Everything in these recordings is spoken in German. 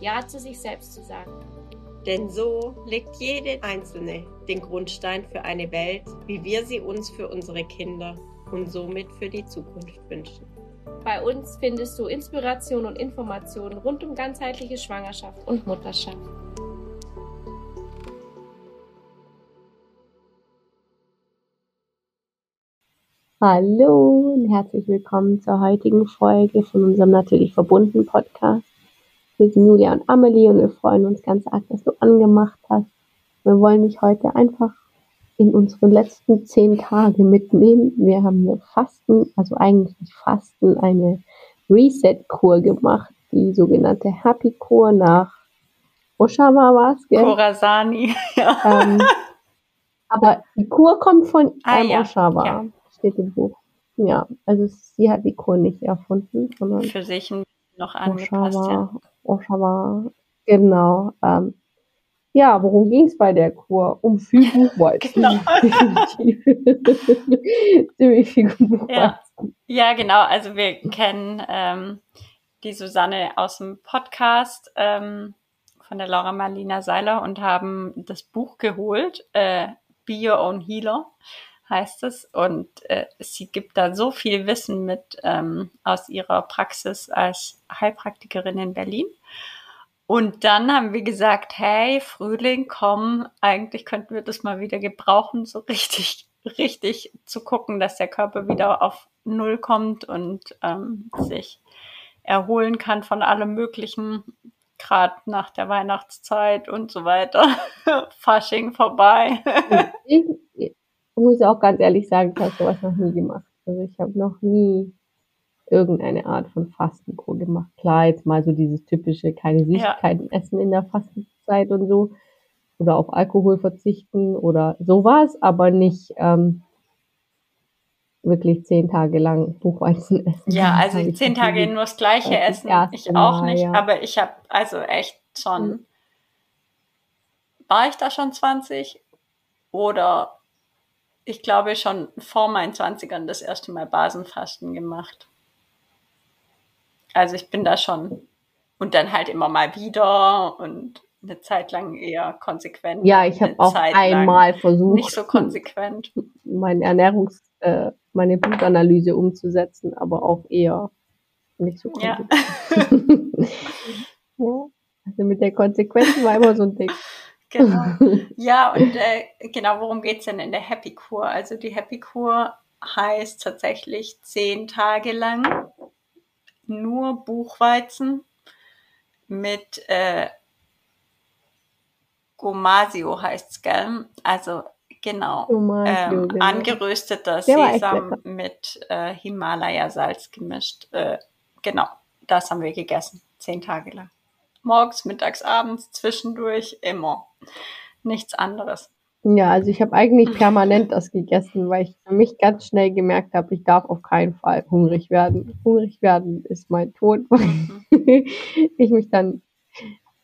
Ja zu sich selbst zu sagen. Denn so legt jede Einzelne den Grundstein für eine Welt, wie wir sie uns für unsere Kinder und somit für die Zukunft wünschen. Bei uns findest du Inspiration und Informationen rund um ganzheitliche Schwangerschaft und Mutterschaft. Hallo und herzlich willkommen zur heutigen Folge von unserem Natürlich verbunden Podcast. Wir sind Julia und Amelie und wir freuen uns ganz arg, dass du angemacht hast. Wir wollen dich heute einfach in unsere letzten zehn Tage mitnehmen. Wir haben eine Fasten, also eigentlich nicht Fasten, eine Reset-Kur gemacht, die sogenannte Happy-Kur nach Oshawa war es, gell? Korasani, ja. Ähm, aber die Kur kommt von ah, ja. Oshawa, ja. steht im Buch. Ja, also sie hat die Kur nicht erfunden, sondern für sich noch angepasst. Oshawa, ja. Oshawa, genau. Ähm, ja, worum ging es bei der Kur? Um viel Buchweizen. genau. Ziemlich viel Buchweizen. Ja. ja, genau. Also wir kennen ähm, die Susanne aus dem Podcast ähm, von der Laura Marlina Seiler und haben das Buch geholt, äh, Be Your Own Healer heißt es. Und äh, sie gibt da so viel Wissen mit ähm, aus ihrer Praxis als Heilpraktikerin in Berlin. Und dann haben wir gesagt, hey, Frühling, komm, eigentlich könnten wir das mal wieder gebrauchen, so richtig, richtig zu gucken, dass der Körper wieder auf Null kommt und ähm, sich erholen kann von allem Möglichen, gerade nach der Weihnachtszeit und so weiter. Fasching vorbei. muss auch ganz ehrlich sagen, ich habe sowas noch nie gemacht. Also ich habe noch nie irgendeine Art von Fastenkur gemacht. Klar, jetzt mal so dieses typische, keine Süßigkeiten ja. essen in der Fastenzeit und so. Oder auf Alkohol verzichten oder sowas, aber nicht ähm, wirklich zehn Tage lang Buchweizen essen. Ja, also zehn Tage nur das gleiche das essen. Ich auch nicht, ja. aber ich habe also echt schon. Mhm. War ich da schon 20? Oder ich glaube schon vor meinen 20ern das erste Mal Basenfasten gemacht. Also ich bin da schon und dann halt immer mal wieder und eine Zeit lang eher konsequent. Ja, ich habe auch Zeit einmal versucht, nicht so konsequent, meine Ernährungs, äh, meine Blutanalyse umzusetzen, aber auch eher nicht so konsequent. Ja. ja. Also mit der Konsequenz war immer so ein Ding. Genau. Ja, und äh, genau, worum geht's denn in der Happy Kur? Also die Happy Kur heißt tatsächlich zehn Tage lang nur Buchweizen mit äh, Gomasio heißt's, gell? Also genau, Gomasio, ähm, genau. angerösteter Sesam mit äh, Himalaya-Salz gemischt. Äh, genau, das haben wir gegessen, zehn Tage lang. Morgens, mittags, abends, zwischendurch, immer. Nichts anderes. Ja, also ich habe eigentlich permanent das gegessen, weil ich für mich ganz schnell gemerkt habe, ich darf auf keinen Fall hungrig werden. Hungrig werden ist mein Tod, weil mhm. ich mich dann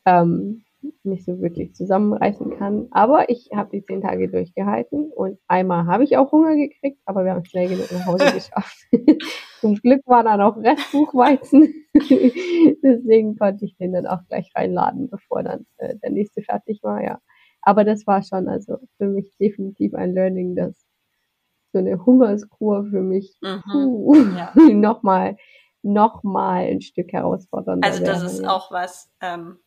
ähm, nicht so wirklich zusammenreißen kann. Aber ich habe die zehn Tage durchgehalten und einmal habe ich auch Hunger gekriegt, aber wir haben schnell genug nach Hause geschafft. Zum Glück war da noch Restbuchweizen. Deswegen konnte ich den dann auch gleich reinladen, bevor dann äh, der nächste fertig war, ja. Aber das war schon also für mich definitiv ein Learning, dass so eine Hungerskur für mich mhm, ja. nochmal noch mal ein Stück herausfordernder Also das wäre, ist auch was, ähm,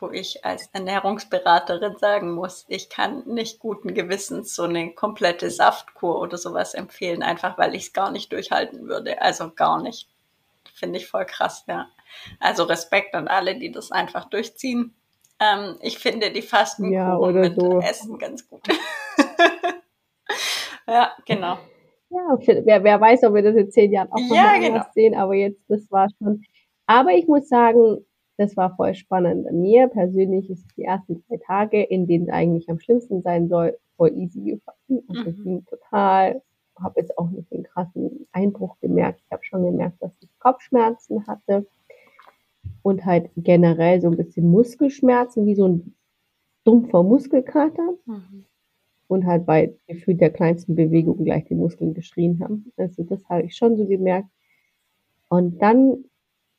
wo ich als Ernährungsberaterin sagen muss, ich kann nicht guten Gewissens so eine komplette Saftkur oder sowas empfehlen, einfach weil ich es gar nicht durchhalten würde. Also gar nicht. Finde ich voll krass, ja. Also Respekt an alle, die das einfach durchziehen. Ähm, ich finde die Fastenkuchen ja, mit so. Essen ganz gut. ja, genau. Ja, wer, wer weiß, ob wir das in zehn Jahren auch noch ja, genau. sehen, aber jetzt, das war schon. Aber ich muss sagen, das war voll spannend. Mir persönlich ist die ersten drei Tage, in denen es eigentlich am schlimmsten sein soll, voll easy gefallen. Also mhm. ging total, habe jetzt auch nicht den krassen Einbruch gemerkt. Ich habe schon gemerkt, dass ich Kopfschmerzen hatte und halt generell so ein bisschen Muskelschmerzen, wie so ein dumpfer Muskelkater. Mhm. Und halt bei gefühlt der kleinsten Bewegung gleich die Muskeln geschrien haben. Also das habe ich schon so gemerkt. Und dann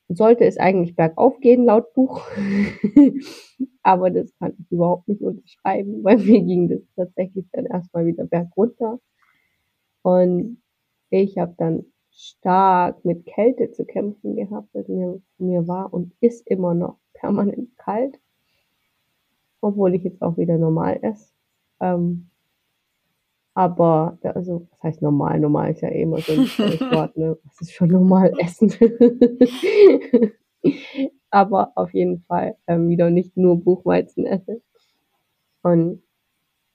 sollte es eigentlich bergauf gehen, laut Buch. Aber das kann ich überhaupt nicht unterschreiben, weil mir ging das tatsächlich dann erstmal wieder bergunter. Und ich habe dann stark mit Kälte zu kämpfen gehabt. Also mir, mir war und ist immer noch permanent kalt, obwohl ich jetzt auch wieder normal esse. Ähm, aber, also, was heißt normal? Normal ist ja eh immer so ein Wort, ne? Was ist schon normal essen? aber auf jeden Fall ähm, wieder nicht nur Buchweizen esse. Und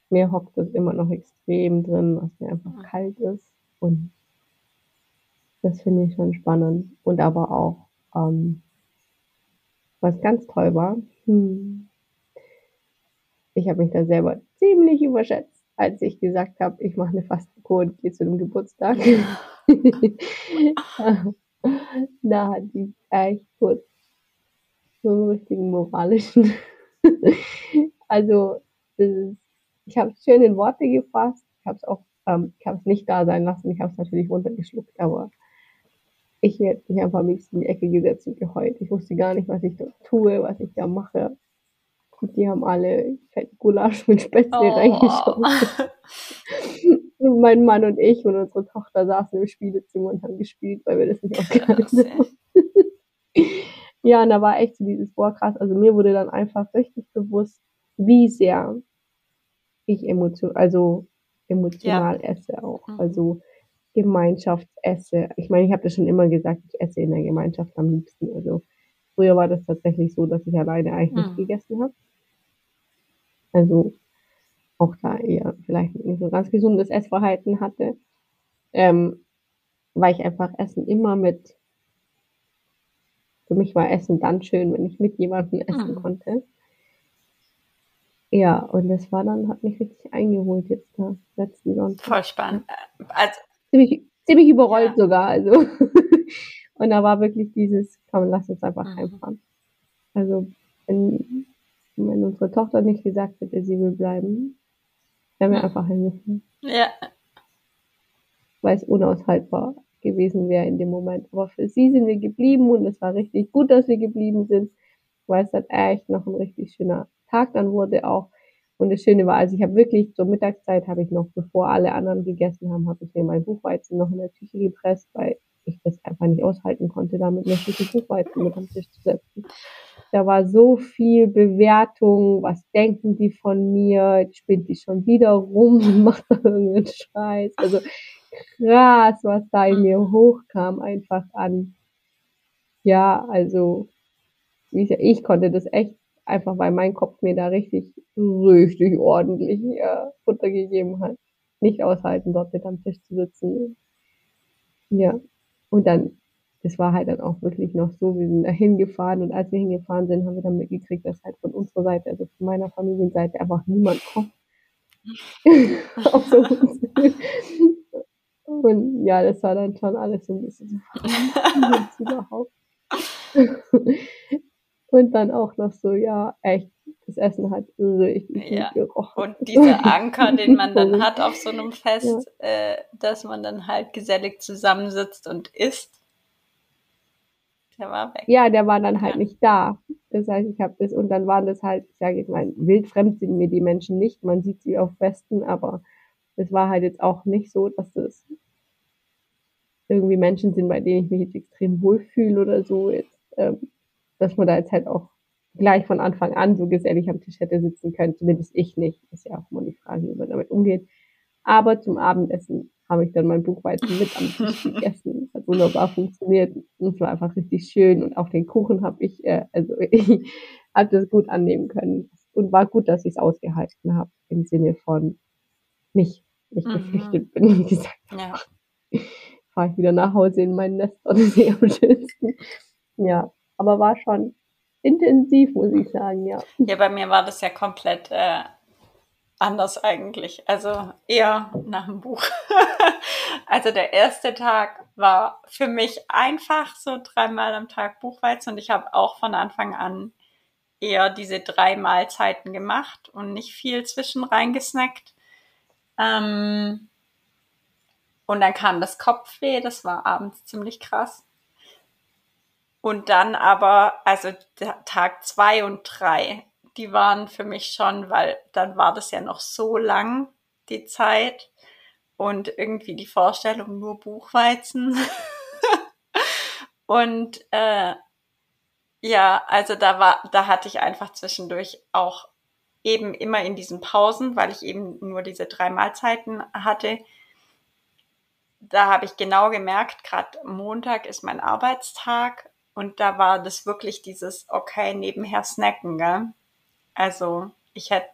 mir hockt das immer noch extrem drin, was mir einfach kalt ist. Und das finde ich schon spannend. Und aber auch, ähm, was ganz toll war, hm, ich habe mich da selber ziemlich überschätzt, als ich gesagt habe, ich mache eine Fastenkur und gehe zu einem Geburtstag. da hatte ich echt kurz so einen richtigen moralischen. also, ist, ich habe es schön in Worte gefasst. Ich habe es auch, ähm, ich habe es nicht da sein lassen. Ich habe es natürlich runtergeschluckt, aber ich hätte mich einfach am liebsten in die Ecke gesetzt und geheult. Ich wusste gar nicht, was ich da tue, was ich da mache. Und die haben alle Gulasch mit Spätzle oh. reingeschaut. und mein Mann und ich und unsere Tochter saßen im Spielezimmer und haben gespielt, weil wir das nicht ausgehalten haben. ja, und da war echt so dieses, boah krass, also mir wurde dann einfach richtig bewusst, wie sehr ich emotion, also emotional ja. esse auch. Mhm. Also Gemeinschaftsesse. Ich meine, ich habe das schon immer gesagt, ich esse in der Gemeinschaft am liebsten. Also früher war das tatsächlich so, dass ich alleine eigentlich nicht hm. gegessen habe. Also auch da eher vielleicht nicht so ganz gesundes Essverhalten hatte. Ähm, weil ich einfach Essen immer mit, für mich war Essen dann schön, wenn ich mit jemandem essen mhm. konnte. Ja, und das war dann, hat mich richtig eingeholt jetzt da letzten Sonntag. Voll spannend. Also, ziemlich, ziemlich überrollt ja. sogar. Also. Und da war wirklich dieses, komm, lass uns einfach mhm. heimfahren. Also, wenn, wenn unsere Tochter nicht gesagt hätte, sie will bleiben, wären wir einfach hingefahren. Ja. Weil es unaushaltbar gewesen wäre in dem Moment. Aber für sie sind wir geblieben und es war richtig gut, dass wir geblieben sind, weil es dann echt noch ein richtig schöner Tag dann wurde auch. Und das Schöne war, also ich habe wirklich zur Mittagszeit habe ich noch, bevor alle anderen gegessen haben, habe ich mir mein Buchweizen noch in der Küche gepresst, weil ich das einfach nicht aushalten konnte, damit noch ein Buchweizen mit am Tisch zu setzen. Da war so viel Bewertung, was denken die von mir, spinnt die schon wieder rum und macht da irgendeinen Scheiß. Also krass, was da in mir hochkam, einfach an. Ja, also ich, ich konnte das echt einfach weil mein Kopf mir da richtig, richtig ordentlich äh, Futter gegeben hat. Nicht aushalten, dort mit am Tisch zu sitzen. Ja. Und dann, das war halt dann auch wirklich noch so, wir sind da hingefahren und als wir hingefahren sind, haben wir dann mitgekriegt, dass halt von unserer Seite, also von meiner Familienseite einfach niemand kommt. Und ja, das war dann schon alles so ein bisschen überhaupt. Und dann auch noch so, ja, echt, das Essen hat richtig ja. gerochen. Und dieser Anker, den man dann hat auf so einem Fest, ja. äh, dass man dann halt gesellig zusammensitzt und isst, der war weg. Ja, der war dann halt ja. nicht da. Das heißt, ich habe das, und dann waren das halt, ich sage jetzt mal, wildfremd sind mir die Menschen nicht. Man sieht sie auf Festen, aber es war halt jetzt auch nicht so, dass das irgendwie Menschen sind, bei denen ich mich jetzt extrem wohlfühle oder so. Jetzt, ähm, dass man da jetzt halt auch gleich von Anfang an so gesellig am Tisch hätte sitzen können. Zumindest ich nicht. Ist ja auch immer die Frage, wie man damit umgeht. Aber zum Abendessen habe ich dann mein Buchweizen mit am Tisch gegessen. Hat wunderbar funktioniert. Und es war einfach richtig schön. Und auch den Kuchen habe ich, äh, also ich habe das gut annehmen können. Und war gut, dass ich es ausgehalten habe. Im Sinne von nicht, nicht mhm. geflüchtet bin, wie gesagt. Ja. Fahre ich wieder nach Hause in mein Nest. Ist eh am schönsten. Ja, aber war schon, intensiv, muss ich sagen, ja. Ja, bei mir war das ja komplett äh, anders eigentlich. Also eher nach dem Buch. also der erste Tag war für mich einfach so dreimal am Tag Buchweizen und ich habe auch von Anfang an eher diese drei Mahlzeiten gemacht und nicht viel zwischen reingesnackt. Ähm, und dann kam das Kopfweh, das war abends ziemlich krass. Und dann aber, also Tag zwei und drei, die waren für mich schon, weil dann war das ja noch so lang, die Zeit. Und irgendwie die Vorstellung nur Buchweizen. und äh, ja, also da war, da hatte ich einfach zwischendurch auch eben immer in diesen Pausen, weil ich eben nur diese drei Mahlzeiten hatte. Da habe ich genau gemerkt, gerade Montag ist mein Arbeitstag und da war das wirklich dieses, okay, nebenher snacken, gell? Also ich hätte,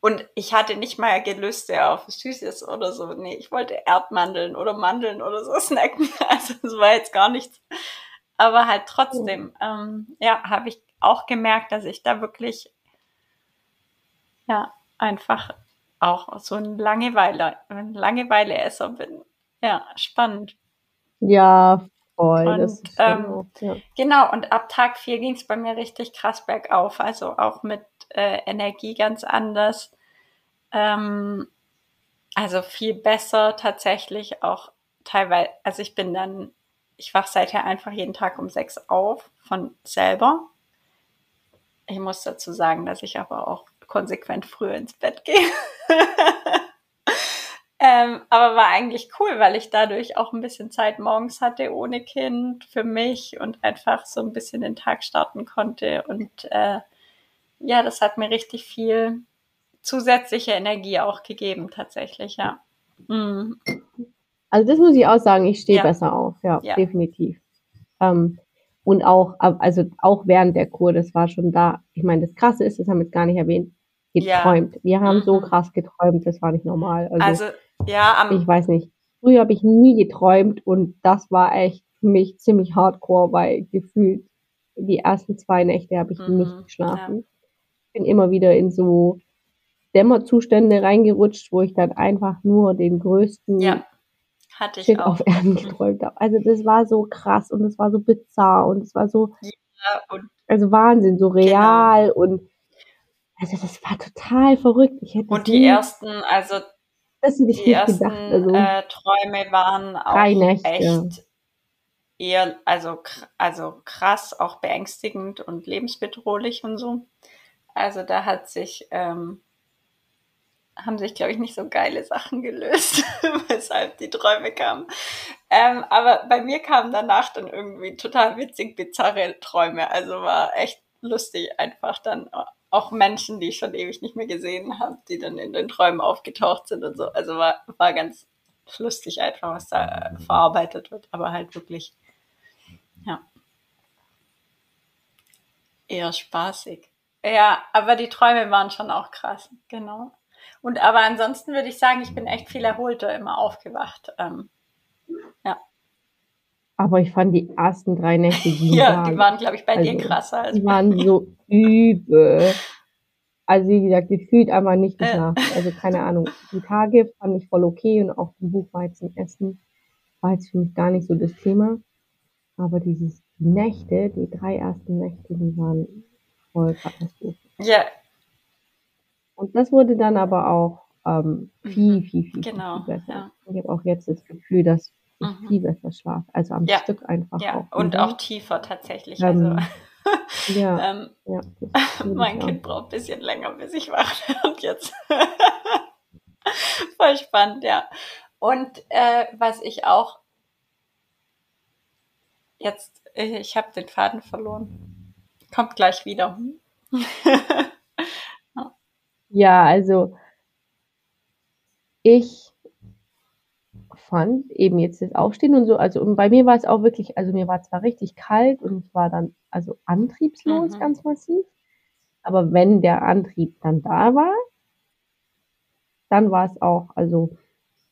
und ich hatte nicht mal Gelüste auf Süßes oder so. Nee, ich wollte Erdmandeln oder Mandeln oder so snacken. Also das war jetzt gar nichts aber halt trotzdem, ähm, ja, habe ich auch gemerkt, dass ich da wirklich, ja, einfach auch so ein Langeweile, ein Langeweile-Esser bin. Ja, spannend. Ja, voll. Und, ähm, ja. Genau, und ab Tag 4 ging es bei mir richtig krass bergauf, also auch mit äh, Energie ganz anders. Ähm, also viel besser tatsächlich auch teilweise, also ich bin dann ich wache seither einfach jeden Tag um sechs auf von selber. Ich muss dazu sagen, dass ich aber auch konsequent früher ins Bett gehe. ähm, aber war eigentlich cool, weil ich dadurch auch ein bisschen Zeit morgens hatte ohne Kind für mich und einfach so ein bisschen den Tag starten konnte. Und äh, ja, das hat mir richtig viel zusätzliche Energie auch gegeben, tatsächlich, ja. Mhm. Also das muss ich auch sagen, ich stehe ja. besser auf, ja, ja. definitiv. Ähm, und auch, also auch während der Kur, das war schon da. Ich meine, das Krasse ist, das haben wir jetzt gar nicht erwähnt, geträumt. Ja. Wir haben mhm. so krass geträumt, das war nicht normal. Also, also ja, ich weiß nicht. Früher habe ich nie geträumt und das war echt für mich ziemlich hardcore, weil gefühlt die ersten zwei Nächte habe ich mhm. nicht geschlafen. Ich bin immer wieder in so Dämmerzustände reingerutscht, wo ich dann einfach nur den größten ja hatte ich Shit auch. auf Erden geträumt habe. Also das war so krass und es war so bizarr und es war so, ja, also Wahnsinn, so real genau. und also das war total verrückt. Und die ersten, also die ersten gedacht, also, äh, Träume waren auch echt eher, also, also krass, auch beängstigend und lebensbedrohlich und so. Also da hat sich ähm, haben sich, glaube ich, nicht so geile Sachen gelöst, weshalb die Träume kamen. Ähm, aber bei mir kamen danach dann irgendwie total witzig bizarre Träume. Also war echt lustig einfach dann auch Menschen, die ich schon ewig nicht mehr gesehen habe, die dann in den Träumen aufgetaucht sind und so. Also war, war ganz lustig einfach, was da äh, verarbeitet wird, aber halt wirklich, ja, eher spaßig. Ja, aber die Träume waren schon auch krass, genau. Und aber ansonsten würde ich sagen, ich bin echt viel erholter immer aufgewacht. Ähm, ja. Aber ich fand die ersten drei Nächte, die ja, waren, die waren, glaube ich, bei also, dir krasser. Als die waren so übel. Also wie gesagt, gefühlt einfach nicht geschlafen. Äh. Also keine Ahnung. Die Tage fand ich voll okay und auch die Buchweizen essen war jetzt für mich gar nicht so das Thema. Aber dieses Nächte, die drei ersten Nächte, die waren voll katastrophal. Ja, und das wurde dann aber auch ähm, viel, mhm. viel, viel, genau, viel besser. Ja. Ich habe auch jetzt das Gefühl, dass ich mhm. viel besser schlafe. Also am ja. Stück einfach. Ja, auch und wieder. auch tiefer tatsächlich. Ähm, also ja, ähm, ja mein Kind braucht ein bisschen länger, bis ich wach werde jetzt. Voll spannend, ja. Und äh, was ich auch jetzt, ich habe den Faden verloren. Kommt gleich wieder. Ja, also ich fand eben jetzt das Aufstehen und so, also bei mir war es auch wirklich, also mir war zwar richtig kalt und ich war dann also antriebslos mhm. ganz massiv, aber wenn der Antrieb dann da war, dann war es auch, also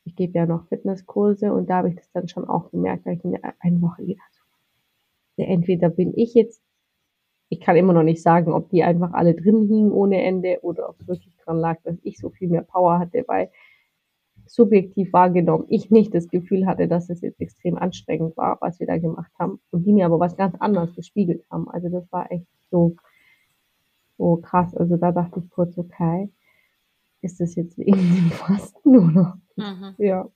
ich gebe ja noch Fitnesskurse und da habe ich das dann schon auch gemerkt, da ich in der einen Woche gedacht, entweder bin ich jetzt ich kann immer noch nicht sagen, ob die einfach alle drin hingen ohne Ende oder ob es wirklich dran lag, dass ich so viel mehr Power hatte, weil subjektiv wahrgenommen ich nicht das Gefühl hatte, dass es jetzt extrem anstrengend war, was wir da gemacht haben und die mir aber was ganz anderes gespiegelt haben. Also das war echt so, so krass. Also da dachte ich kurz, okay, ist das jetzt wegen dem Fasten oder? Mhm. Ja.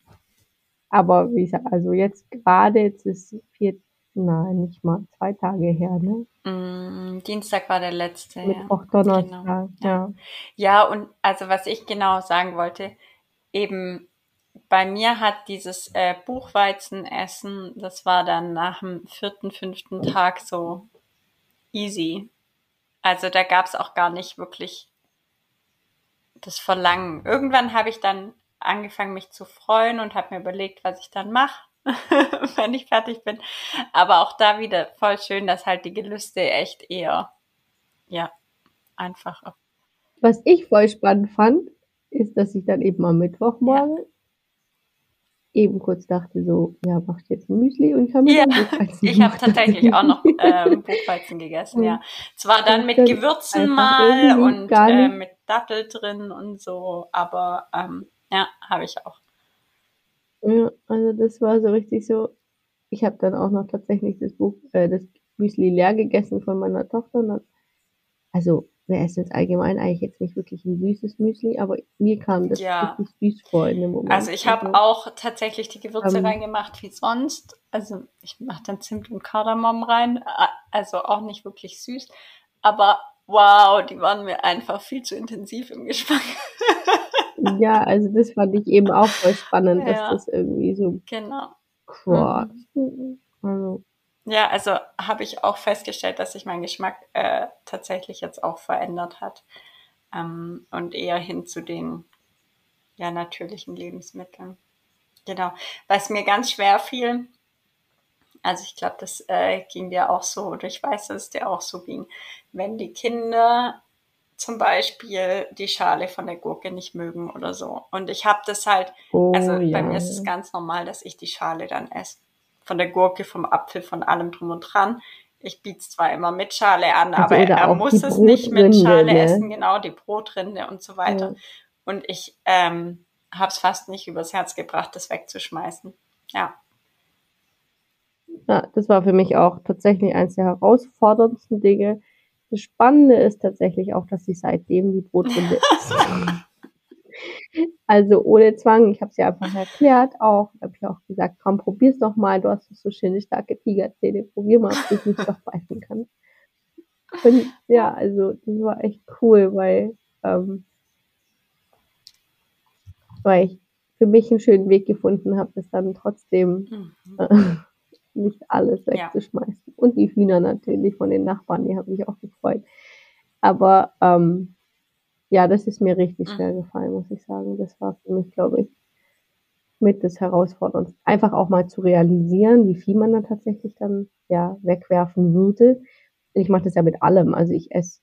Aber wie gesagt, also jetzt gerade, jetzt ist vier, nein, nicht mal zwei Tage her, ne? Mm, Dienstag war der letzte. Mittwoch, ja. Donnerstag, genau. ja. Ja, und also was ich genau sagen wollte, eben bei mir hat dieses äh, Buchweizenessen, das war dann nach dem vierten, fünften Tag so easy. Also da gab es auch gar nicht wirklich das Verlangen. Irgendwann habe ich dann angefangen, mich zu freuen und habe mir überlegt, was ich dann mache, wenn ich fertig bin. Aber auch da wieder voll schön, dass halt die Gelüste echt eher, ja, einfach. Was ich voll spannend fand, ist, dass ich dann eben am Mittwochmorgen ja. eben kurz dachte so, ja, mach ich jetzt ein Müsli und ich habe ja, Ich habe tatsächlich auch noch ähm, Buchweizen gegessen, ja. Zwar dann mit Gewürzen mal und äh, mit Dattel drin und so, aber ähm, ja, habe ich auch. Ja, also das war so richtig so. Ich habe dann auch noch tatsächlich das Buch, äh, das Müsli leer gegessen von meiner Tochter. Dann, also wir essen jetzt allgemein eigentlich jetzt nicht wirklich ein süßes Müsli, aber mir kam das ja. süß vor in dem Moment. Also ich habe also, auch tatsächlich die Gewürze ähm, reingemacht wie sonst. Also ich mache dann Zimt und Kardamom rein, also auch nicht wirklich süß. Aber wow, die waren mir einfach viel zu intensiv im Geschmack. ja, also das fand ich eben auch voll spannend, ja. dass das irgendwie so genau. Quart. Mhm. Also ja, also habe ich auch festgestellt, dass sich mein Geschmack äh, tatsächlich jetzt auch verändert hat ähm, und eher hin zu den ja natürlichen Lebensmitteln. Genau, was mir ganz schwer fiel, also ich glaube, das äh, ging dir auch so, oder ich weiß, dass es dir auch so ging, wenn die Kinder zum Beispiel die Schale von der Gurke nicht mögen oder so. Und ich habe das halt, oh, also ja. bei mir ist es ganz normal, dass ich die Schale dann esse von der Gurke, vom Apfel, von allem drum und dran. Ich biete es zwar immer mit Schale an, also aber er muss es nicht mit Schale ne? essen, genau, die Brotrinde und so weiter. Ja. Und ich ähm, habe es fast nicht übers Herz gebracht, das wegzuschmeißen. Ja. Ja, das war für mich auch tatsächlich eines der herausforderndsten Dinge. Das Spannende ist tatsächlich auch, dass ich seitdem die Brotrinde esse. Also ohne Zwang, ich habe es ja einfach erklärt auch, habe ich auch gesagt, komm, probier's doch mal, du hast so schöne starke Tigerzähne, probier mal, ob du nicht doch beißen kannst. Und ja, also das war echt cool, weil, ähm, weil ich für mich einen schönen Weg gefunden habe, das dann trotzdem mhm. äh, nicht alles wegzuschmeißen. Ja. Und die Hühner natürlich von den Nachbarn, die haben mich auch gefreut. Aber ähm, ja, das ist mir richtig mhm. schwer gefallen, muss ich sagen. Das war für mich, glaube ich, mit des Herausforderns. Einfach auch mal zu realisieren, wie viel man da tatsächlich dann ja wegwerfen würde. Ich mache das ja mit allem. Also ich esse,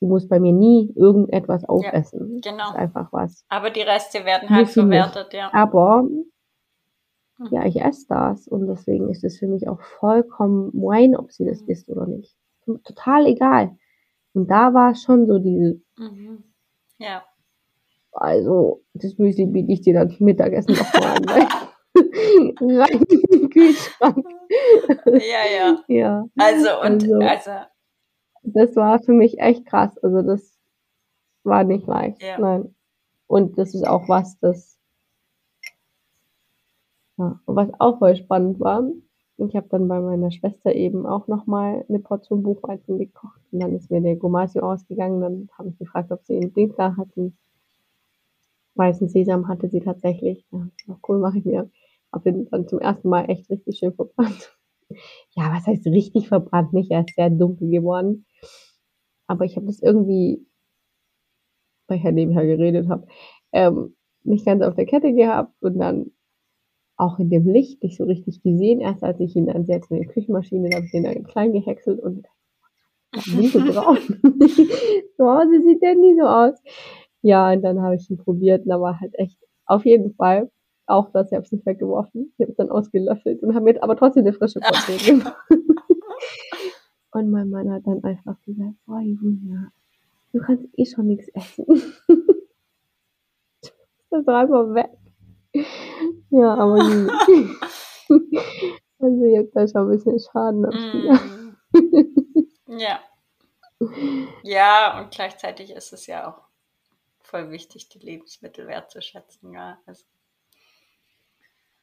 sie muss bei mir nie irgendetwas aufessen. Ja, genau. einfach was. Aber die Reste werden halt verwertet, ja. Aber mhm. ja, ich esse das und deswegen ist es für mich auch vollkommen Wein, ob sie das mhm. isst oder nicht. Total egal. Und da war schon so diese, mhm. Ja. Also, das Müsli biete ich dir dann zum Mittagessen nochmal an. Rein in den Kühlschrank. Ja, ja. Ja. Also, und, also, also. Das war für mich echt krass. Also, das war nicht leicht. Ja. Nein. Und das ist auch was, das, ja, was auch voll spannend war. Ich habe dann bei meiner Schwester eben auch nochmal eine Portion Buchweizen gekocht und dann ist mir der Gomasio ausgegangen. Dann habe ich gefragt, ob sie einen da hatten. Weißen Sesam hatte sie tatsächlich. Ja, cool, mache ich mir. Habe ihn dann zum ersten Mal echt richtig schön verbrannt. Ja, was heißt richtig verbrannt? Nicht, er ist sehr dunkel geworden. Aber ich habe das irgendwie, weil ich ja nebenher geredet habe, ähm, nicht ganz auf der Kette gehabt und dann auch in dem Licht nicht so richtig gesehen. Erst als ich ihn dann jetzt in die Küchenmaschine, da habe ich ihn dann klein gehäckselt und nie so braun. so Hause sieht der nie so aus. Ja, und dann habe ich ihn probiert und da war halt echt auf jeden Fall auch das, ich habe es nicht weggeworfen. Ich habe es dann ausgelöffelt und habe mir aber trotzdem eine frische Portion gemacht. Und mein Mann hat dann einfach gesagt, boah, Julia, du kannst eh schon nichts essen. das ist einfach weg. Ja, aber also ich habe da schon ein bisschen Schaden am mm. Ja. Ja, und gleichzeitig ist es ja auch voll wichtig, die Lebensmittel wertzuschätzen. Ja, also.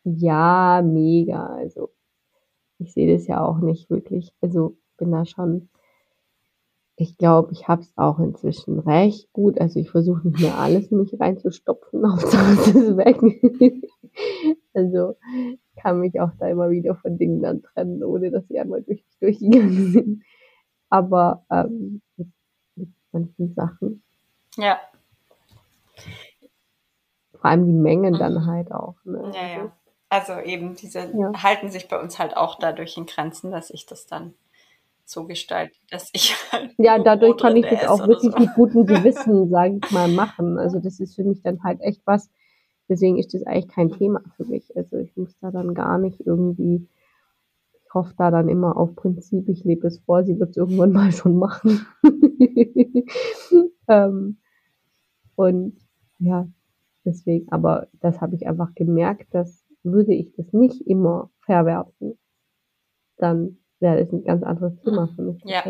ja mega. Also ich sehe das ja auch nicht wirklich. Also bin da schon, ich glaube, ich habe es auch inzwischen recht gut. Also ich versuche nicht mehr alles in mich reinzustopfen, Hauptsache es ist weg. also kann mich auch da immer wieder von Dingen dann trennen, ohne dass sie einmal durch mich durchgegangen sind. Aber ähm, mit, mit manchen Sachen. Ja. Vor allem die Mengen mhm. dann halt auch. Ne? Ja, ja. Also eben diese ja. halten sich bei uns halt auch dadurch in Grenzen, dass ich das dann so gestalte, dass ich halt Ja, dadurch kann ich das auch wirklich so. mit gutem Gewissen, sage ich mal, machen. Also das ist für mich dann halt echt was, deswegen ist das eigentlich kein Thema für mich. Also ich muss da dann gar nicht irgendwie, ich hoffe da dann immer auf Prinzip, ich lebe es vor, sie wird es irgendwann mal schon machen. ähm, und ja, deswegen, aber das habe ich einfach gemerkt, dass würde ich das nicht immer verwerfen, dann wäre das ein ganz anderes Thema für mich. Ja.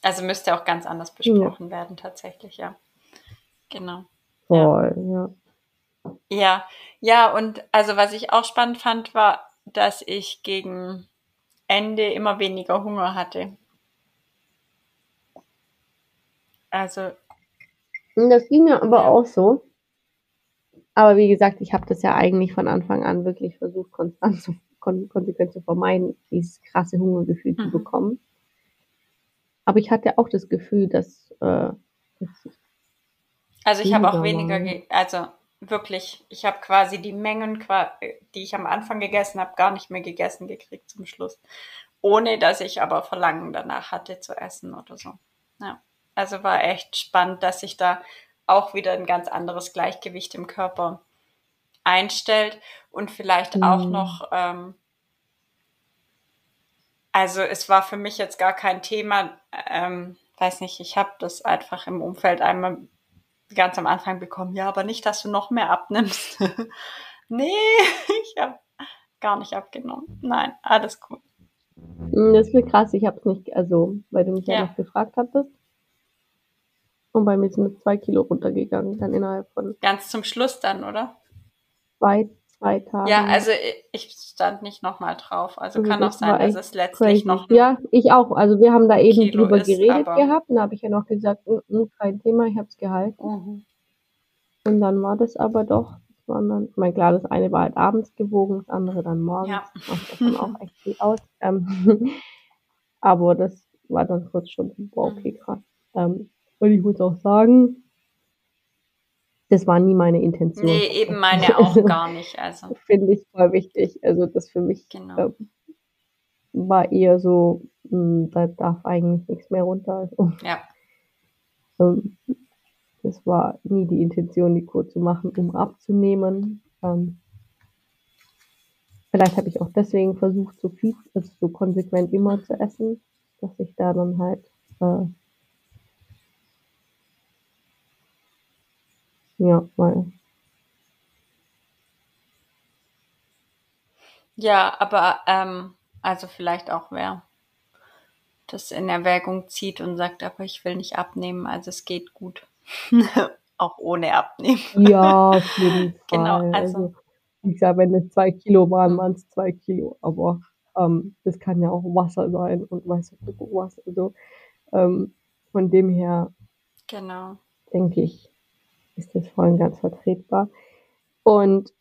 Also müsste auch ganz anders besprochen ja. werden, tatsächlich, ja. Genau. Voll, ja. ja. Ja, und also was ich auch spannend fand, war, dass ich gegen Ende immer weniger Hunger hatte. Also. Das ging mir aber ja. auch so. Aber wie gesagt, ich habe das ja eigentlich von Anfang an wirklich versucht, konstant zu, kon konsequent zu vermeiden, dieses krasse Hungergefühl mhm. zu bekommen. Aber ich hatte auch das Gefühl, dass. Äh, dass also ich habe auch weniger, also wirklich, ich habe quasi die Mengen, die ich am Anfang gegessen habe, gar nicht mehr gegessen gekriegt zum Schluss. Ohne dass ich aber Verlangen danach hatte zu essen oder so. Ja. Also war echt spannend, dass ich da auch wieder ein ganz anderes Gleichgewicht im Körper einstellt und vielleicht mhm. auch noch, ähm, also es war für mich jetzt gar kein Thema, ähm, weiß nicht, ich habe das einfach im Umfeld einmal ganz am Anfang bekommen, ja, aber nicht, dass du noch mehr abnimmst. nee, ich habe gar nicht abgenommen. Nein, alles gut. Das ist mir krass, ich habe es nicht, also, weil du mich ja, ja noch gefragt hattest. Und bei mir sind es zwei Kilo runtergegangen, dann innerhalb von. Ganz zum Schluss dann, oder? Zwei, zwei Tage. Ja, also ich stand nicht nochmal drauf. Also, also kann auch sein, dass es letztlich crazy. noch. Ja, ich auch. Also wir haben da eben Kilo drüber ist, geredet gehabt. Und da habe ich ja noch gesagt, mm, mm, kein Thema, ich habe es gehalten. Mhm. Und dann war das aber doch, das waren dann, ich meine, klar, das eine war halt abends gewogen, das andere dann morgens. Ja. Macht davon auch echt viel aus. Ähm, aber das war dann kurz schon, boah, okay, mhm. krass. Ähm, und ich muss auch sagen, das war nie meine Intention. Nee, eben meine auch also, gar nicht. Also. Finde ich voll wichtig. Also das für mich genau. äh, war eher so, mh, hm, da darf eigentlich nichts mehr runter. Also, ja. Ähm, das war nie die Intention, die Kur zu machen, um abzunehmen. Ähm, vielleicht habe ich auch deswegen versucht, so viel, also so konsequent immer zu essen, dass ich da dann halt äh, Ja, weil. Ja, aber ähm, also vielleicht auch wer das in Erwägung zieht und sagt, aber ich will nicht abnehmen, also es geht gut. auch ohne Abnehmen. Ja, auf jeden genau, Fall. Genau, also, also ich sage, wenn es zwei Kilo waren, waren es zwei Kilo, aber ähm, das kann ja auch Wasser sein und weiß nicht was. Also ähm, von dem her genau. denke ich, ist das voll ganz vertretbar. Und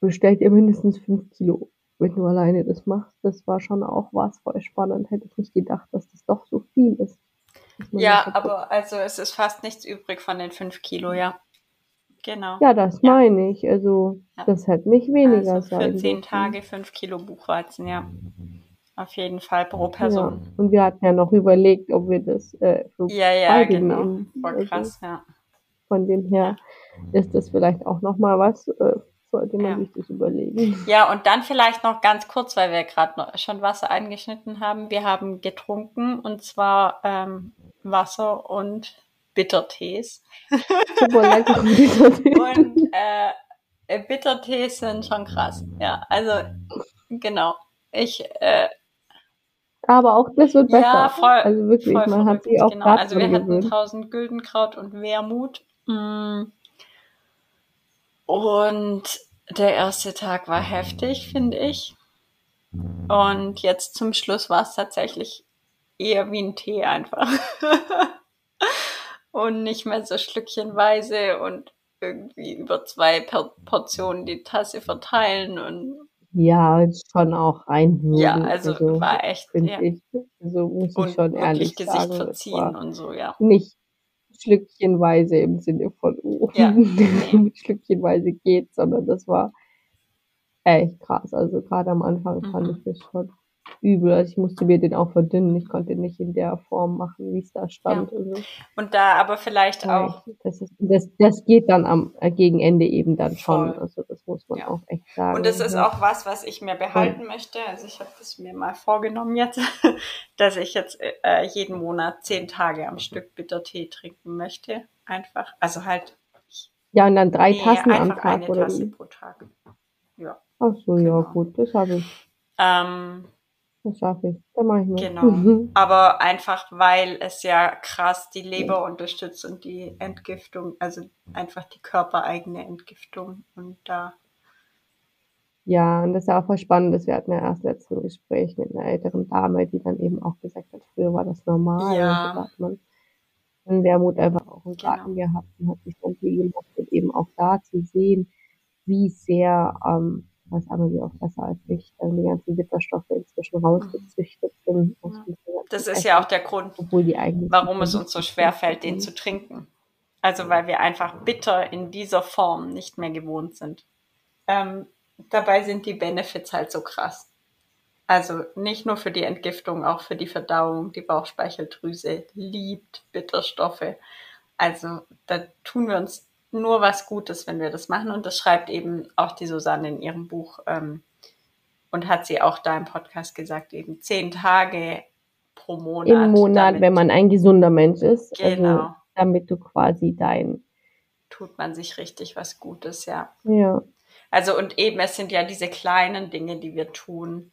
bestellt ihr mindestens fünf Kilo, wenn du alleine das machst. Das war schon auch was voll spannend. Hätte ich nicht gedacht, dass das doch so viel ist. Ja, aber also es ist fast nichts übrig von den fünf Kilo, ja. Genau. Ja, das ja. meine ich. Also ja. das hätte nicht weniger also sein. Für zehn Tage fünf Kilo Buchweizen, ja. Auf jeden Fall pro Person. Ja. Und wir hatten ja noch überlegt, ob wir das äh, für Ja, ja, genau. Nehmen. Voll also krass, also, ja. Von dem her ist das vielleicht auch nochmal was äh, sollte man ja. sich das überlegen. Ja, und dann vielleicht noch ganz kurz, weil wir gerade schon Wasser eingeschnitten haben. Wir haben getrunken und zwar ähm, Wasser und Bittertees. Super lecker Bittertee. und äh, Bittertees sind schon krass. Ja, also genau. Ich äh, aber auch das wird besser. Ja, voll. Also wirklich, voll man hat sich auch genau. Also wir hatten 1000 Güldenkraut und Wermut. Mm. Und der erste Tag war heftig, finde ich. Und jetzt zum Schluss war es tatsächlich eher wie ein Tee einfach. und nicht mehr so schlückchenweise und irgendwie über zwei Portionen die Tasse verteilen und ja, schon auch reinwürgen. Ja, also, also war echt, ja. ich. Also muss ich und schon ehrlich Gesicht sagen. verziehen und so, ja. Nicht schlückchenweise im Sinne von, oh, ja. schlückchenweise geht, sondern das war echt krass. Also gerade am Anfang mhm. fand ich das schon übel. Also ich musste mir den auch verdünnen. Ich konnte nicht in der Form machen, wie es da stand. Ja. Und, so. und da aber vielleicht ja, auch. Das, ist, das, das geht dann am äh, Gegenende eben dann schon. Voll. Also das muss man ja. auch echt sagen. Und das ist auch was, was ich mir behalten möchte. Also ich habe das mir mal vorgenommen jetzt, dass ich jetzt äh, jeden Monat zehn Tage am Stück Bittertee trinken möchte. Einfach. Also halt. Ja, und dann drei nee, Tassen am Tag, eine oder Tasse pro Tag. Ja. Ach so, genau. ja, gut, das habe ich. Ähm, das schaffe ich. Da mache ich mit. Genau. Mhm. Aber einfach, weil es ja krass die Leber unterstützt und die Entgiftung, also einfach die körpereigene Entgiftung und da. Ja, und das ist ja auch voll spannend. Wir hatten ja erst letztes Gespräch mit einer älteren Dame, die dann eben auch gesagt hat, früher war das normal. Ja. Und so hat man in Wermut einfach auch einen Garten genau. gehabt und hat sich dann viel gemacht und eben auch da zu sehen, wie sehr ähm, weiß Amelie auch besser als ich, dann die ganzen Bitterstoffe inzwischen rausgezüchtet sind. Das ist ja auch der Grund, warum es uns so schwer fällt, den zu trinken. Also weil wir einfach bitter in dieser Form nicht mehr gewohnt sind. Ähm, dabei sind die Benefits halt so krass. Also nicht nur für die Entgiftung, auch für die Verdauung. Die Bauchspeicheldrüse liebt Bitterstoffe. Also da tun wir uns nur was Gutes, wenn wir das machen. Und das schreibt eben auch die Susanne in ihrem Buch ähm, und hat sie auch da im Podcast gesagt, eben zehn Tage pro Monat. Im Monat, damit, wenn man ein gesunder Mensch ist. Also genau. Also, damit du quasi dein. Tut man sich richtig was Gutes, ja. Ja. Also und eben, es sind ja diese kleinen Dinge, die wir tun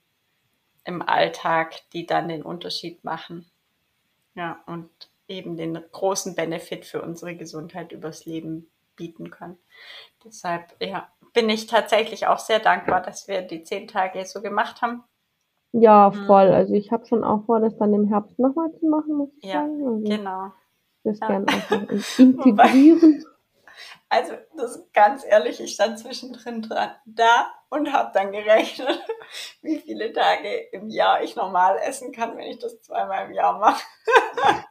im Alltag, die dann den Unterschied machen. Ja, und eben den großen Benefit für unsere Gesundheit übers Leben bieten können. Deshalb, ja, bin ich tatsächlich auch sehr dankbar, dass wir die zehn Tage so gemacht haben. Ja, mhm. voll. Also ich habe schon auch vor, das dann im Herbst nochmal zu machen, muss ich ja, sagen. Also genau. Das ja. gerne einfach integrieren. also das ganz ehrlich, ich stand zwischendrin dran, da und habe dann gerechnet, wie viele Tage im Jahr ich normal essen kann, wenn ich das zweimal im Jahr mache.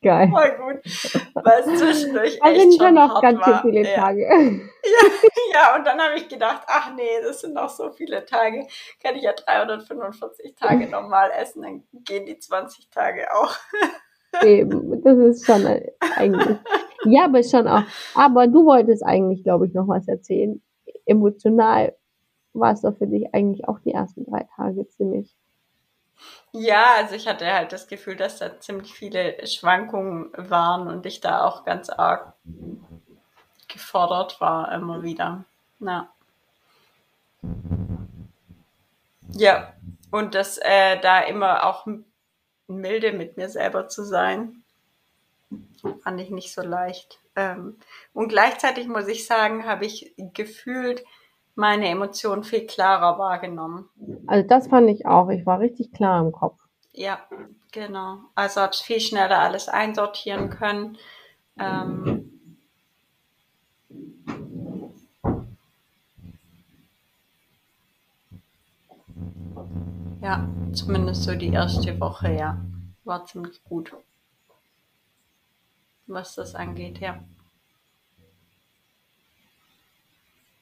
Geil. Voll gut. Weil es zwischendurch also echt schon noch ganz war. viele Tage. Ja, ja, und dann habe ich gedacht, ach nee, das sind noch so viele Tage. Kann ich ja 345 Tage normal essen, dann gehen die 20 Tage auch. Eben, das ist schon eigentlich. Ja, aber schon auch. Aber du wolltest eigentlich, glaube ich, noch was erzählen. Emotional war es doch für dich eigentlich auch die ersten drei Tage ziemlich ja, also ich hatte halt das Gefühl, dass da ziemlich viele Schwankungen waren und ich da auch ganz arg gefordert war immer wieder. Ja. Ja, und das äh, da immer auch milde mit mir selber zu sein, fand ich nicht so leicht. Ähm, und gleichzeitig muss ich sagen, habe ich gefühlt meine Emotionen viel klarer wahrgenommen. Also das fand ich auch. Ich war richtig klar im Kopf. Ja, genau. Also habe viel schneller alles einsortieren können. Ähm, ja, zumindest so die erste Woche, ja. War ziemlich gut. Was das angeht, ja.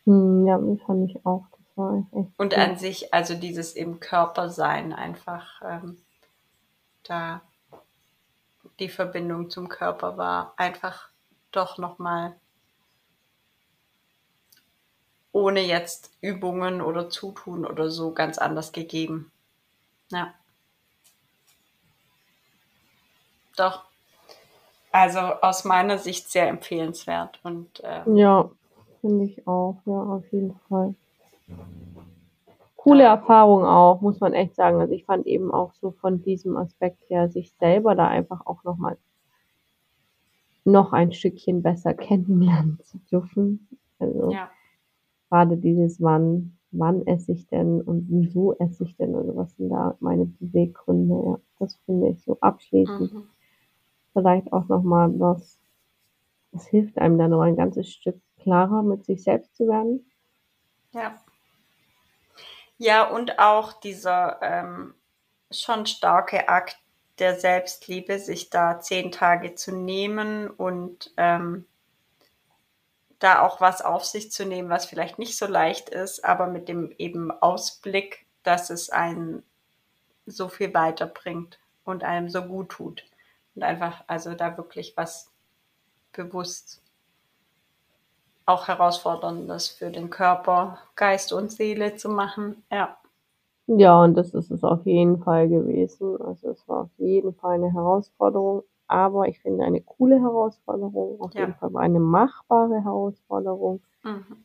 Hm, ja, fand ich auch. Das war echt Und gut. an sich, also dieses im Körper sein, einfach ähm, da die Verbindung zum Körper war einfach doch nochmal ohne jetzt Übungen oder Zutun oder so ganz anders gegeben. Ja. Doch. Also aus meiner Sicht sehr empfehlenswert. Und, ähm, ja, finde ich auch, ja, auf jeden Fall. Coole Erfahrung auch, muss man echt sagen. Also ich fand eben auch so von diesem Aspekt her, sich selber da einfach auch nochmal noch ein Stückchen besser kennenlernen zu dürfen. Also ja. gerade dieses wann, wann esse ich denn und wieso esse ich denn und was sind da meine Beweggründe. Ja, das finde ich so abschließend. Mhm. Vielleicht auch nochmal was, das hilft einem dann noch ein ganzes Stück klarer mit sich selbst zu werden. Ja. Ja, und auch dieser ähm, schon starke Akt der Selbstliebe, sich da zehn Tage zu nehmen und ähm, da auch was auf sich zu nehmen, was vielleicht nicht so leicht ist, aber mit dem eben Ausblick, dass es einen so viel weiterbringt und einem so gut tut. Und einfach, also da wirklich was bewusst auch herausforderndes für den Körper, Geist und Seele zu machen. Ja. Ja, und das ist es auf jeden Fall gewesen. Also es war auf jeden Fall eine Herausforderung, aber ich finde eine coole Herausforderung, auf ja. jeden Fall eine machbare Herausforderung. Mhm.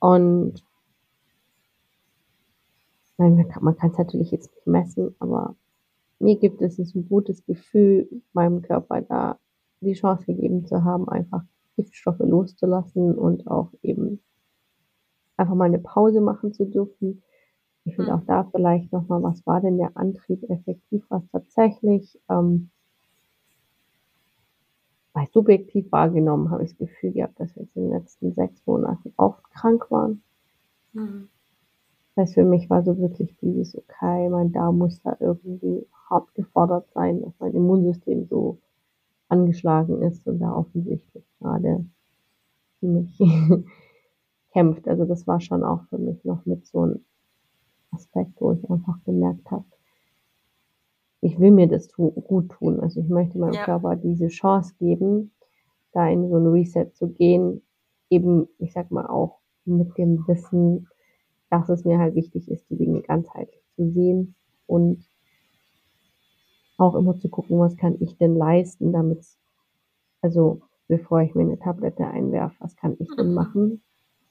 Und nein, man kann es natürlich jetzt nicht messen, aber mir gibt es ein gutes Gefühl, meinem Körper da die Chance gegeben zu haben, einfach Giftstoffe loszulassen und auch eben einfach mal eine Pause machen zu dürfen ich finde mhm. auch da vielleicht nochmal, was war denn der Antrieb effektiv, was tatsächlich, ähm, weil subjektiv wahrgenommen habe ich das Gefühl gehabt, dass wir jetzt in den letzten sechs Monaten oft krank waren. Mhm. Das heißt, für mich war so wirklich dieses, okay, mein Darm muss da irgendwie hart gefordert sein, dass mein Immunsystem so angeschlagen ist und da offensichtlich gerade ziemlich kämpft. Also das war schon auch für mich noch mit so ein Aspekt, wo ich einfach gemerkt habe, ich will mir das tu gut tun. Also ich möchte meinem ja. Körper diese Chance geben, da in so ein Reset zu gehen. Eben, ich sag mal auch mit dem Wissen, dass es mir halt wichtig ist, die Dinge ganzheitlich zu sehen und auch immer zu gucken, was kann ich denn leisten, damit, also bevor ich mir eine Tablette einwerfe, was kann ich denn mhm. machen,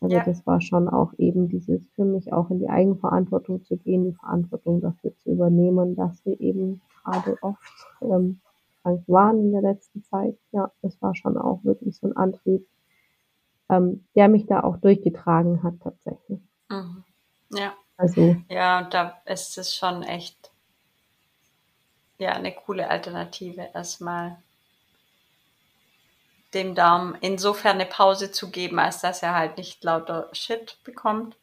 also ja. das war schon auch eben dieses für mich auch in die Eigenverantwortung zu gehen, die Verantwortung dafür zu übernehmen, dass wir eben gerade oft ähm, krank waren in der letzten Zeit. Ja, das war schon auch wirklich so ein Antrieb, ähm, der mich da auch durchgetragen hat tatsächlich. Mhm. Ja. Also. Ja, und da ist es schon echt ja eine coole Alternative erstmal. Dem Darm insofern eine Pause zu geben, als dass er halt nicht lauter Shit bekommt.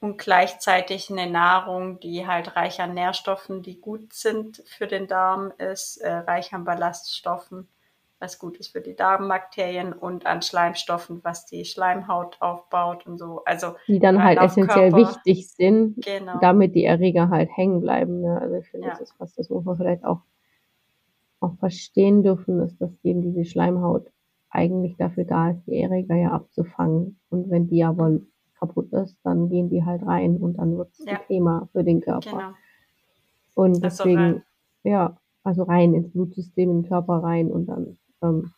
Und gleichzeitig eine Nahrung, die halt reich an Nährstoffen, die gut sind für den Darm ist, äh, reich an Ballaststoffen, was gut ist für die Darmbakterien und an Schleimstoffen, was die Schleimhaut aufbaut und so. Also die dann halt essentiell Körper. wichtig sind, genau. damit die Erreger halt hängen bleiben. Ne? Also ich finde, ja. das ist was, das muss man vielleicht auch, auch verstehen dürfen, ist, dass eben diese Schleimhaut eigentlich dafür da ist, die Erreger ja abzufangen. Und wenn die aber kaputt ist, dann gehen die halt rein und dann wird es ja. ein Thema für den Körper. Genau. Und deswegen, ja, also rein ins Blutsystem, in den Körper rein und dann. Ähm,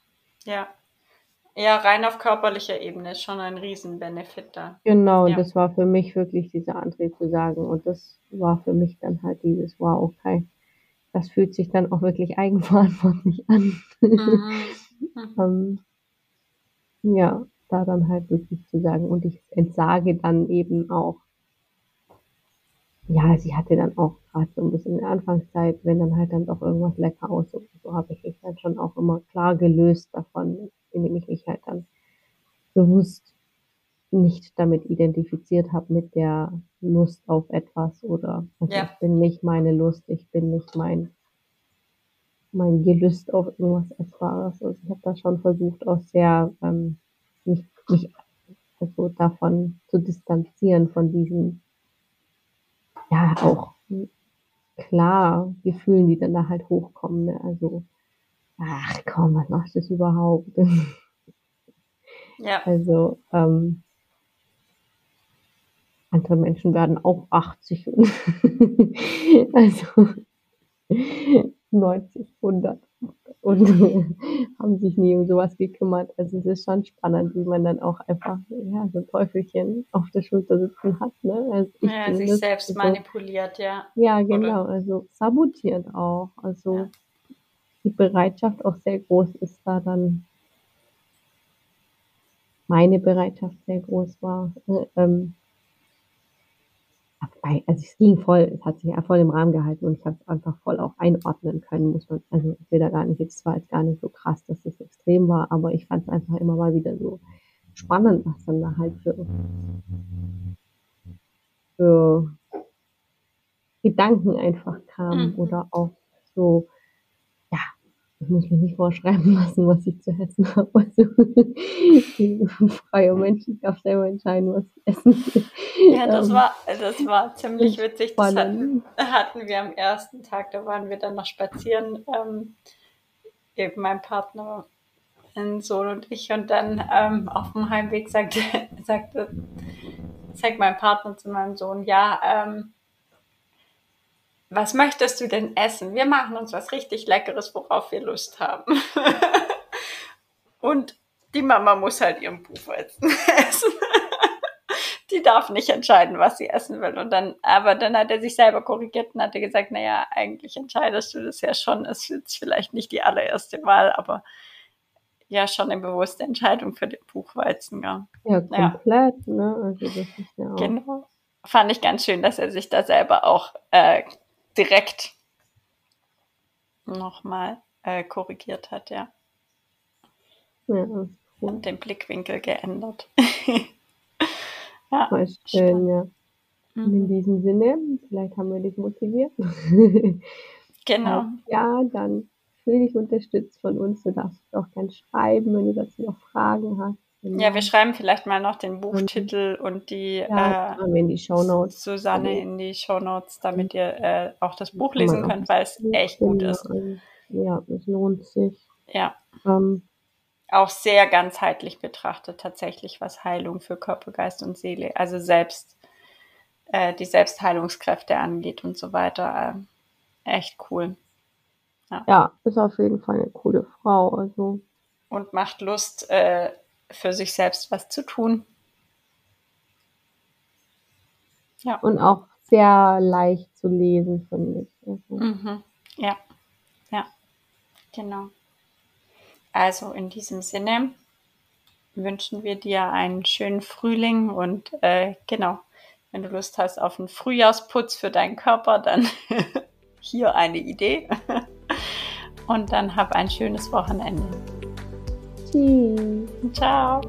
ja. Ja, rein auf körperlicher Ebene ist schon ein Riesen-Benefit da. Genau, ja. das war für mich wirklich dieser Antrieb zu sagen. Und das war für mich dann halt dieses, wow, okay, das fühlt sich dann auch wirklich eigenverantwortlich an. Mhm. Mhm. ähm, ja, da dann halt wirklich zu sagen, und ich entsage dann eben auch, ja, sie hatte dann auch gerade so ein bisschen in der Anfangszeit, wenn dann halt dann doch irgendwas lecker aus, so, so habe ich mich dann schon auch immer klar gelöst davon, indem ich mich halt dann bewusst nicht damit identifiziert habe mit der Lust auf etwas oder also ja. ich bin nicht meine Lust, ich bin nicht mein mein Gelüst auf irgendwas Essbares. Also ich habe da schon versucht, auch sehr ähm, mich, mich also davon zu distanzieren, von diesen, ja, auch klar Gefühlen, die dann da halt hochkommen. Ne? Also, ach komm, was machst du das überhaupt? Ja. Also, ähm, andere Menschen werden auch 80 also 90, 100 und haben sich nie um sowas gekümmert. Also es ist schon spannend, wie man dann auch einfach ja, so ein Teufelchen auf der Schulter sitzen hat. Ne? Also ja, sich selbst so, manipuliert, ja. Ja, genau, Oder? also sabotiert auch. Also ja. die Bereitschaft auch sehr groß ist da dann meine Bereitschaft sehr groß war, ne, ähm, also es ging voll, es hat sich ja voll im Rahmen gehalten und ich habe es einfach voll auch einordnen können, muss man, also ich will da gar nicht, jetzt war jetzt gar nicht so krass, dass das extrem war, aber ich fand es einfach immer mal wieder so spannend, was dann da halt für, für Gedanken einfach kam mhm. oder auch so ich muss mir nicht vorschreiben lassen, was ich zu essen habe. Also, ein freier Mensch, ich darf selber entscheiden, was ich essen. Ja, das war, das war ziemlich witzig. Das hatten, hatten, wir am ersten Tag, da waren wir dann noch spazieren, ähm, eben mein Partner, mein Sohn und ich. Und dann ähm, auf dem Heimweg sagte, sagte, sagt mein Partner zu meinem Sohn, ja, ähm, was möchtest du denn essen? Wir machen uns was richtig Leckeres, worauf wir Lust haben. Und die Mama muss halt ihren Buchweizen essen. die darf nicht entscheiden, was sie essen will. Und dann, aber dann hat er sich selber korrigiert und hat gesagt, naja, eigentlich entscheidest du das ja schon. Es ist jetzt vielleicht nicht die allererste Wahl, aber ja, schon eine bewusste Entscheidung für den Buchweizen. Ja, ja komplett, ja. ne? Also das ist ja auch genau. Fand ich ganz schön, dass er sich da selber auch äh, direkt nochmal äh, korrigiert hat, ja. Ja. Und den Blickwinkel geändert. ja, Voll schön, ja. Mhm. in diesem Sinne, vielleicht haben wir dich motiviert. genau. Ja, dann fühle dich unterstützt von uns. Du darfst auch gerne schreiben, wenn du dazu noch Fragen hast. Ja, wir schreiben vielleicht mal noch den Buchtitel und die, ja, äh, in die Shownotes. Susanne in die Shownotes, damit ihr äh, auch das Buch lesen könnt, weil es echt gut ist. Ja, es lohnt sich. Ja. Ähm, auch sehr ganzheitlich betrachtet, tatsächlich, was Heilung für Körper, Geist und Seele, also selbst äh, die Selbstheilungskräfte angeht und so weiter. Äh, echt cool. Ja. ja, ist auf jeden Fall eine coole Frau. Also. Und macht Lust, äh, für sich selbst was zu tun. Ja. Und auch sehr leicht zu lesen, finde ich. Also. Mhm. Ja, ja, genau. Also in diesem Sinne wünschen wir dir einen schönen Frühling und äh, genau, wenn du Lust hast auf einen Frühjahrsputz für deinen Körper, dann hier eine Idee. und dann hab ein schönes Wochenende. assistir. Tchau!